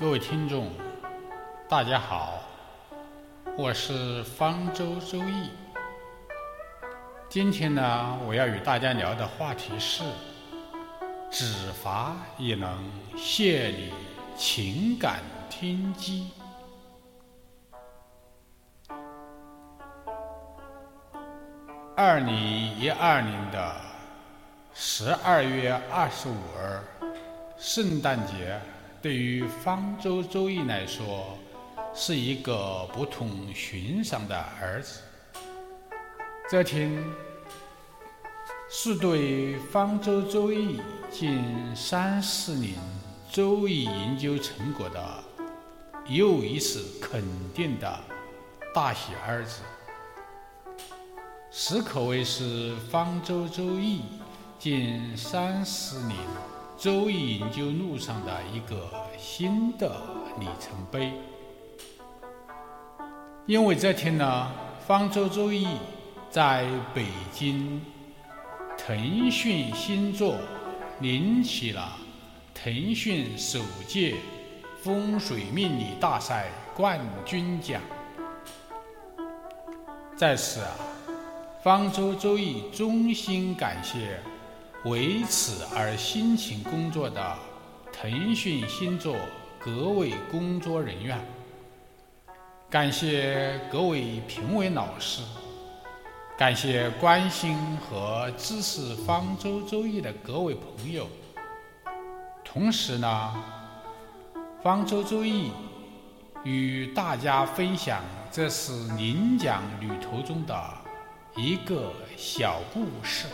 各位听众，大家好，我是方舟周易。今天呢，我要与大家聊的话题是：指法也能卸你情感天机。二零一二年的十二月二十五日，圣诞节。对于方舟周易来说，是一个不同寻常的儿子。这天是对方舟周易近三四年周易研究成果的又一次肯定的大喜儿子，实可谓是方舟周易近三四年。周易研究路上的一个新的里程碑，因为这天呢，方舟周易在北京腾讯星座领取了腾讯首届风水命理大赛冠军奖。在此啊，方舟周易衷心感谢。为此而辛勤工作的腾讯星座各位工作人员，感谢各位评委老师，感谢关心和支持方舟周易的各位朋友。同时呢，方舟周易与大家分享这次领奖旅途中的一个小故事。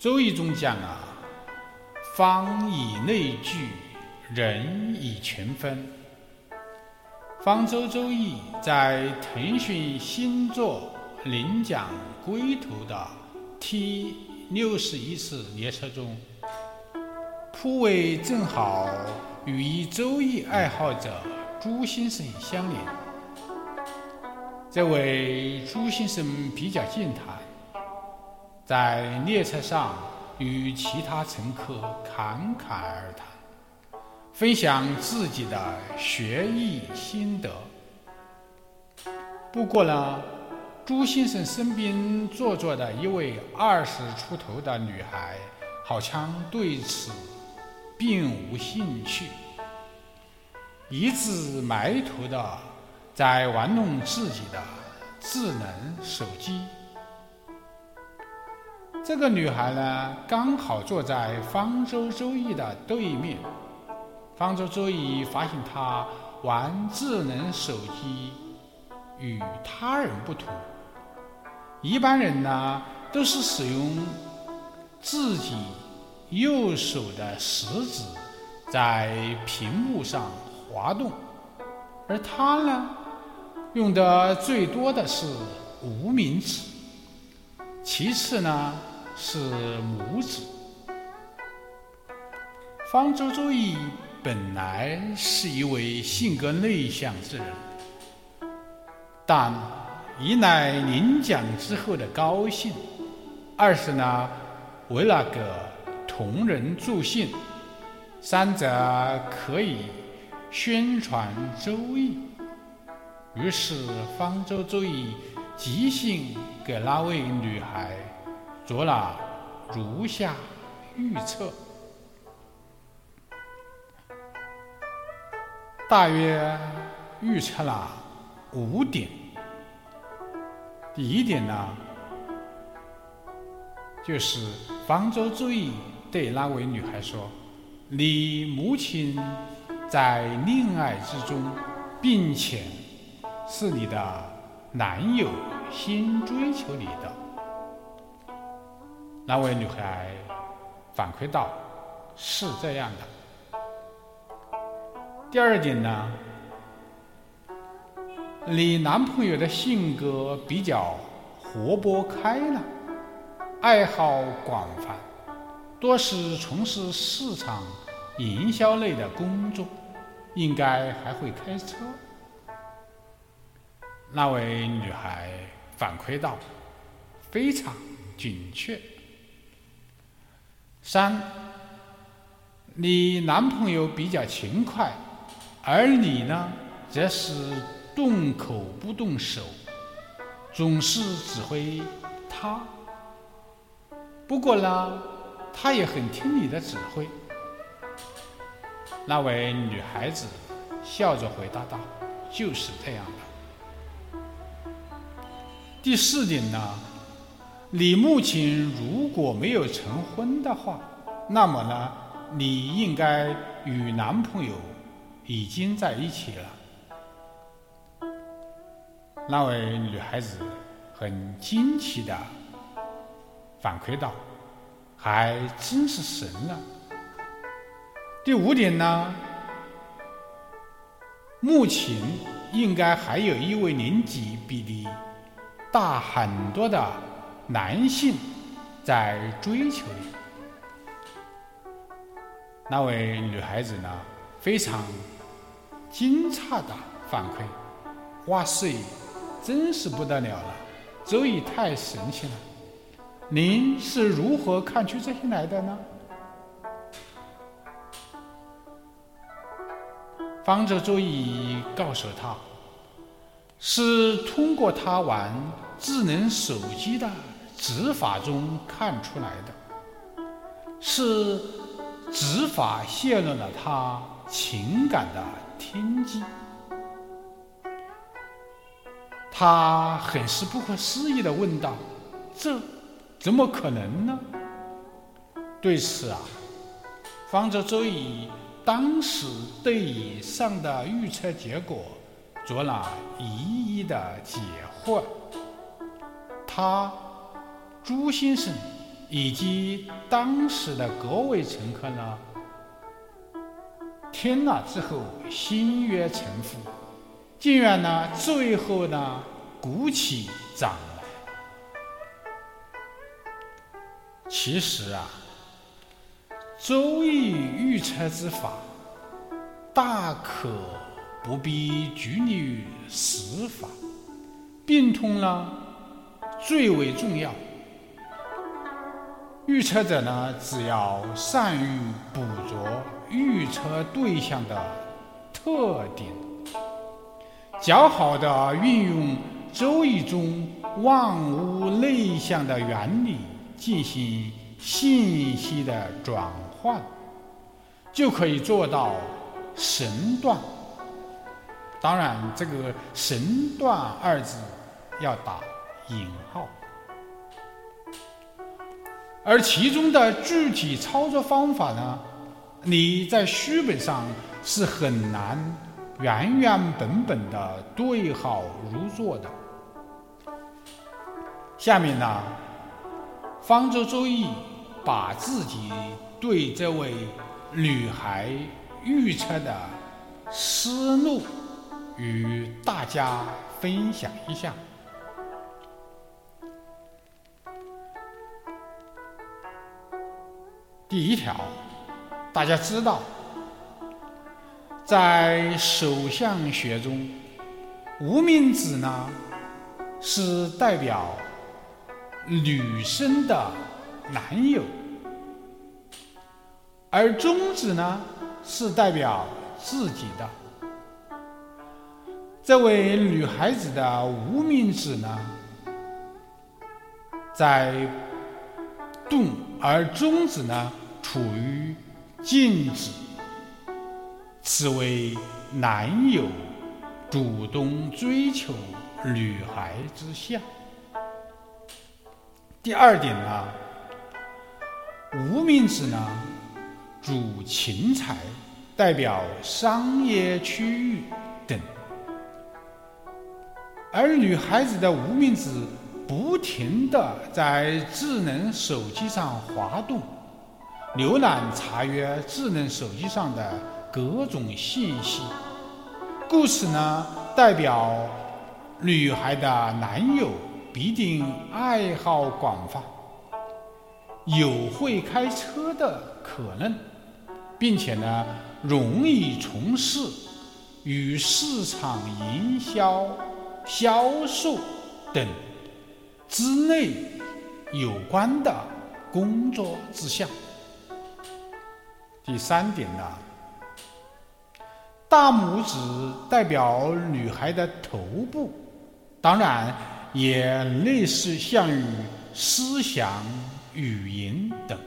周易中讲啊，方以内聚，人以群分。方舟周易在腾讯星座领奖归途的 T 六十一次列车中，铺位正好与一周易爱好者朱先生相连。这位朱先生比较健谈。在列车上与其他乘客侃侃而谈，分享自己的学艺心得。不过呢，朱先生身边坐着的一位二十出头的女孩，好像对此并无兴趣，一直埋头的在玩弄自己的智能手机。这个女孩呢，刚好坐在方舟周易的对面。方舟周易发现她玩智能手机与他人不同。一般人呢，都是使用自己右手的食指在屏幕上滑动，而她呢，用的最多的是无名指。其次呢。是拇指。方舟周易本来是一位性格内向之人，但一来领奖之后的高兴，二是呢为了个同人助兴，三者可以宣传周易。于是方舟周易即兴给那位女孩。做了如下预测，大约预测了五点。第一点呢，就是方舟注意对那位女孩说：“你母亲在恋爱之中，并且是你的男友先追求你的。”那位女孩反馈道：“是这样的。第二点呢，你男朋友的性格比较活泼开朗，爱好广泛，多是从事市场营销类的工作，应该还会开车。”那位女孩反馈道：“非常准确。”三，你男朋友比较勤快，而你呢，则是动口不动手，总是指挥他。不过呢，他也很听你的指挥。那位女孩子笑着回答道：“就是这样的。”第四点呢，你目前如果没有成婚的话，那么呢，你应该与男朋友已经在一起了。那位女孩子很惊奇的反馈道：“还真是神了。”第五点呢，目前应该还有一位年纪比你大很多的男性在追求你。那位女孩子呢，非常惊诧的反馈：“哇塞，真是不得了了，周易太神奇了！您是如何看出这些来的呢？”方舟周易告诉他，是通过他玩智能手机的执法中看出来的，是执法泄露了他情感的天机。他很是不可思议的问道：“这怎么可能呢？”对此啊，方舟周以。当时对以上的预测结果做了一一的解惑。他、朱先生以及当时的各位乘客呢，听了之后心悦诚服，竟然呢最后呢鼓起掌来。其实啊。周易预测之法，大可不必拘泥于死法，病痛呢最为重要。预测者呢，只要善于捕捉预测对象的特点，较好的运用周易中万物内象的原理进行信息的转。换就可以做到神断。当然，这个“神断”二字要打引号。而其中的具体操作方法呢，你在书本上是很难原原本本的对号入座的。下面呢，方舟周易把自己。对这位女孩预测的思路与大家分享一下。第一条，大家知道，在手相学中，无名指呢是代表女生的男友。而中指呢，是代表自己的。这位女孩子的无名指呢，在动，而中指呢处于静止，此为男友主动追求女孩之相。第二点呢，无名指呢。主钱财，代表商业区域等。而女孩子的无名指不停的在智能手机上滑动，浏览查阅智能手机上的各种信息，故此呢，代表女孩的男友必定爱好广泛，有会开车的可能。并且呢，容易从事与市场营销、销售等之类有关的工作之项。第三点呢，大拇指代表女孩的头部，当然也类似像于思想、语言等。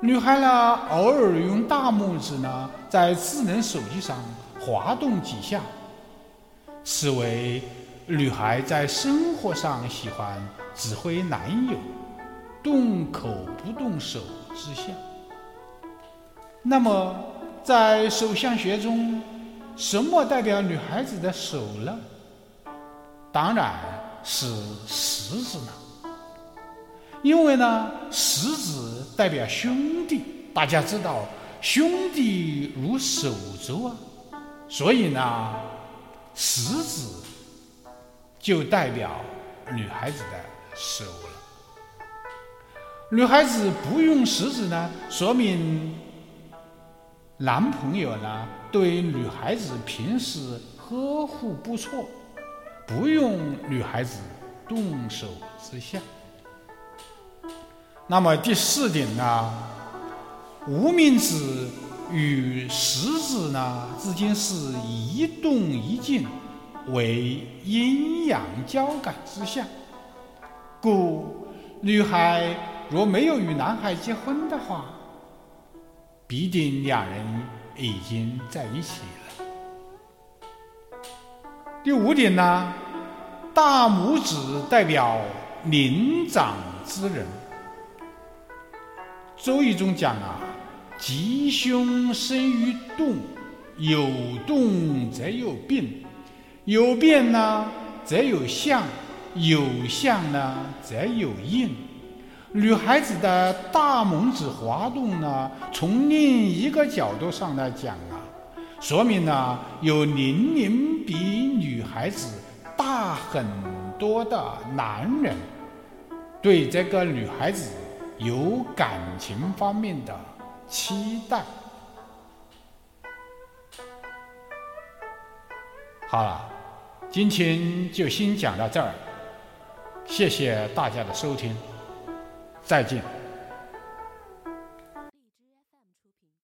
女孩呢，偶尔用大拇指呢，在智能手机上滑动几下，此为女孩在生活上喜欢指挥男友动口不动手之象。那么，在手相学中，什么代表女孩子的手呢？当然是食指了。因为呢，食指代表兄弟，大家知道兄弟如手足啊，所以呢，食指就代表女孩子的手了。女孩子不用食指呢，说明男朋友呢对女孩子平时呵护不错，不用女孩子动手之下。那么第四点呢，无名指与食指呢之间是一动一静，为阴阳交感之象。故女孩若没有与男孩结婚的话，必定两人已经在一起了。第五点呢，大拇指代表年长之人。周易中讲啊，吉凶生于动，有动则有变，有变呢则有相，有相呢则有应。女孩子的大拇指滑动呢，从另一个角度上来讲啊，说明呢有年龄比女孩子大很多的男人对这个女孩子。有感情方面的期待。好了，今天就先讲到这儿，谢谢大家的收听，再见。